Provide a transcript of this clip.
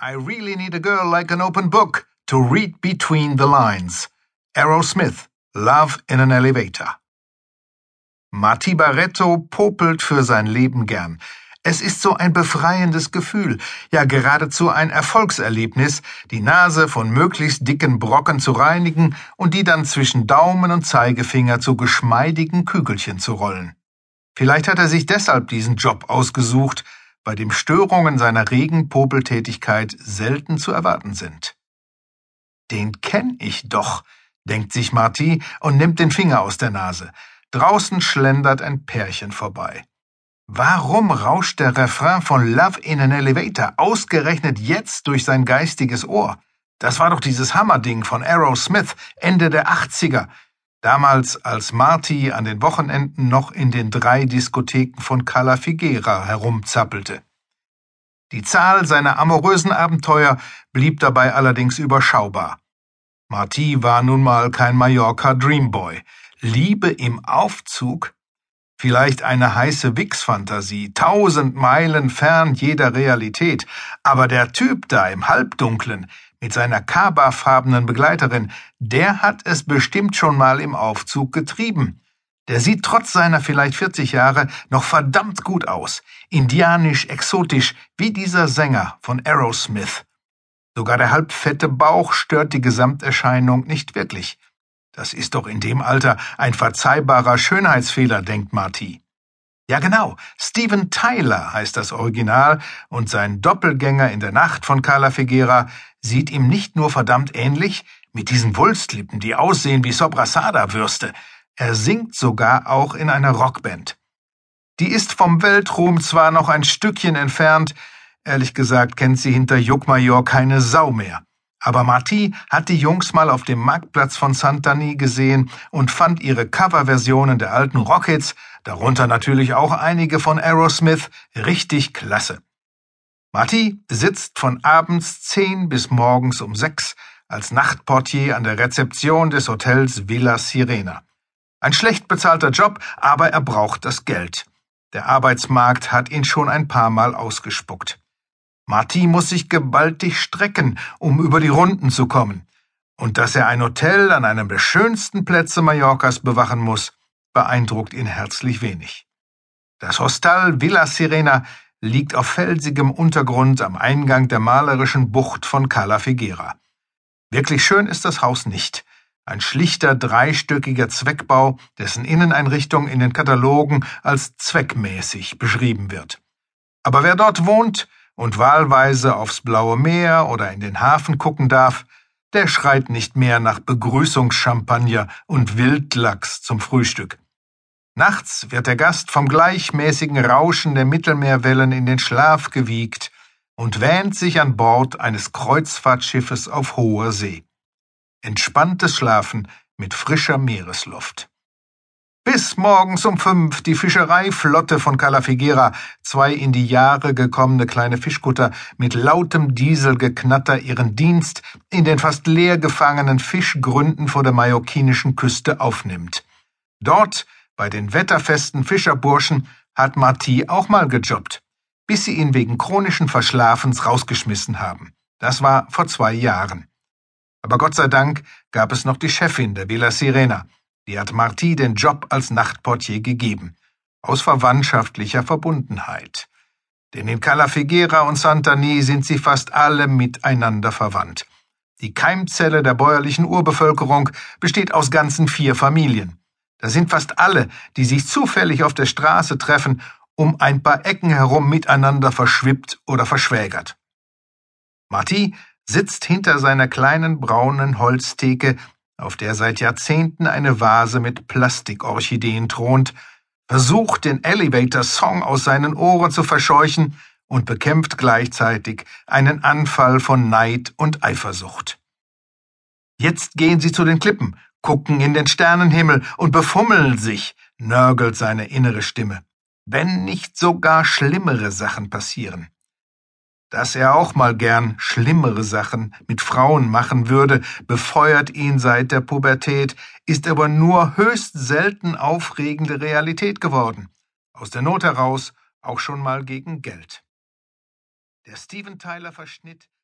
I really need a girl like an open book to read between the lines. Aerosmith, Love in an Elevator. Marti Barretto popelt für sein Leben gern. Es ist so ein befreiendes Gefühl, ja geradezu ein Erfolgserlebnis, die Nase von möglichst dicken Brocken zu reinigen und die dann zwischen Daumen und Zeigefinger zu geschmeidigen Kügelchen zu rollen. Vielleicht hat er sich deshalb diesen Job ausgesucht, bei dem Störungen seiner regen Popeltätigkeit selten zu erwarten sind. Den kenn ich doch, denkt sich Marty und nimmt den Finger aus der Nase. Draußen schlendert ein Pärchen vorbei. Warum rauscht der Refrain von Love in an Elevator ausgerechnet jetzt durch sein geistiges Ohr? Das war doch dieses Hammerding von Aerosmith Ende der 80er, damals als Marty an den Wochenenden noch in den drei Diskotheken von Cala Figuera herumzappelte. Die Zahl seiner amorösen Abenteuer blieb dabei allerdings überschaubar. Marty war nun mal kein Mallorca Dreamboy. Liebe im Aufzug? Vielleicht eine heiße Wix-Fantasie, tausend Meilen fern jeder Realität, aber der Typ da im Halbdunklen, mit seiner kabafarbenen Begleiterin, der hat es bestimmt schon mal im Aufzug getrieben. Der sieht trotz seiner vielleicht 40 Jahre noch verdammt gut aus, indianisch, exotisch, wie dieser Sänger von Aerosmith. Sogar der halbfette Bauch stört die Gesamterscheinung nicht wirklich. Das ist doch in dem Alter ein verzeihbarer Schönheitsfehler, denkt Marty. Ja genau, Steven Tyler heißt das Original, und sein Doppelgänger in der Nacht von Carla Figuera sieht ihm nicht nur verdammt ähnlich, mit diesen Wulstlippen, die aussehen wie Sobrasada-Würste, er singt sogar auch in einer Rockband. Die ist vom Weltruhm zwar noch ein Stückchen entfernt, ehrlich gesagt kennt sie hinter Juckmajor keine Sau mehr. Aber Marty hat die Jungs mal auf dem Marktplatz von Santani gesehen und fand ihre Coverversionen der alten Rockhits, darunter natürlich auch einige von Aerosmith, richtig klasse. Marty sitzt von abends zehn bis morgens um sechs als Nachtportier an der Rezeption des Hotels Villa Sirena. Ein schlecht bezahlter Job, aber er braucht das Geld. Der Arbeitsmarkt hat ihn schon ein paar Mal ausgespuckt. Marty muss sich gewaltig strecken, um über die Runden zu kommen. Und dass er ein Hotel an einem der schönsten Plätze Mallorcas bewachen muss, beeindruckt ihn herzlich wenig. Das Hostal Villa Sirena liegt auf felsigem Untergrund am Eingang der malerischen Bucht von Cala Figuera. Wirklich schön ist das Haus nicht. Ein schlichter dreistöckiger Zweckbau, dessen Inneneinrichtung in den Katalogen als zweckmäßig beschrieben wird. Aber wer dort wohnt und wahlweise aufs blaue Meer oder in den Hafen gucken darf, der schreit nicht mehr nach Begrüßungschampagner und Wildlachs zum Frühstück. Nachts wird der Gast vom gleichmäßigen Rauschen der Mittelmeerwellen in den Schlaf gewiegt und wähnt sich an Bord eines Kreuzfahrtschiffes auf hoher See. Entspanntes Schlafen mit frischer Meeresluft. Bis morgens um fünf die Fischereiflotte von Calafiguera, zwei in die Jahre gekommene kleine Fischkutter mit lautem Dieselgeknatter ihren Dienst in den fast leer gefangenen Fischgründen vor der mallorquinischen Küste aufnimmt. Dort bei den wetterfesten Fischerburschen hat Marty auch mal gejobbt, bis sie ihn wegen chronischen Verschlafens rausgeschmissen haben. Das war vor zwei Jahren. Aber Gott sei Dank gab es noch die Chefin der Villa Sirena, die hat Marty den Job als Nachtportier gegeben, aus verwandtschaftlicher Verbundenheit. Denn in Cala Figuera und Santani sind sie fast alle miteinander verwandt. Die Keimzelle der bäuerlichen Urbevölkerung besteht aus ganzen vier Familien. Da sind fast alle, die sich zufällig auf der Straße treffen, um ein paar Ecken herum miteinander verschwippt oder verschwägert. Marty sitzt hinter seiner kleinen braunen Holztheke, auf der seit Jahrzehnten eine Vase mit Plastikorchideen thront, versucht den Elevator Song aus seinen Ohren zu verscheuchen und bekämpft gleichzeitig einen Anfall von Neid und Eifersucht. Jetzt gehen sie zu den Klippen gucken in den Sternenhimmel und befummeln sich, nörgelt seine innere Stimme. Wenn nicht sogar schlimmere Sachen passieren. Dass er auch mal gern schlimmere Sachen mit Frauen machen würde, befeuert ihn seit der Pubertät, ist aber nur höchst selten aufregende Realität geworden. Aus der Not heraus auch schon mal gegen Geld. Der Steven Tyler Verschnitt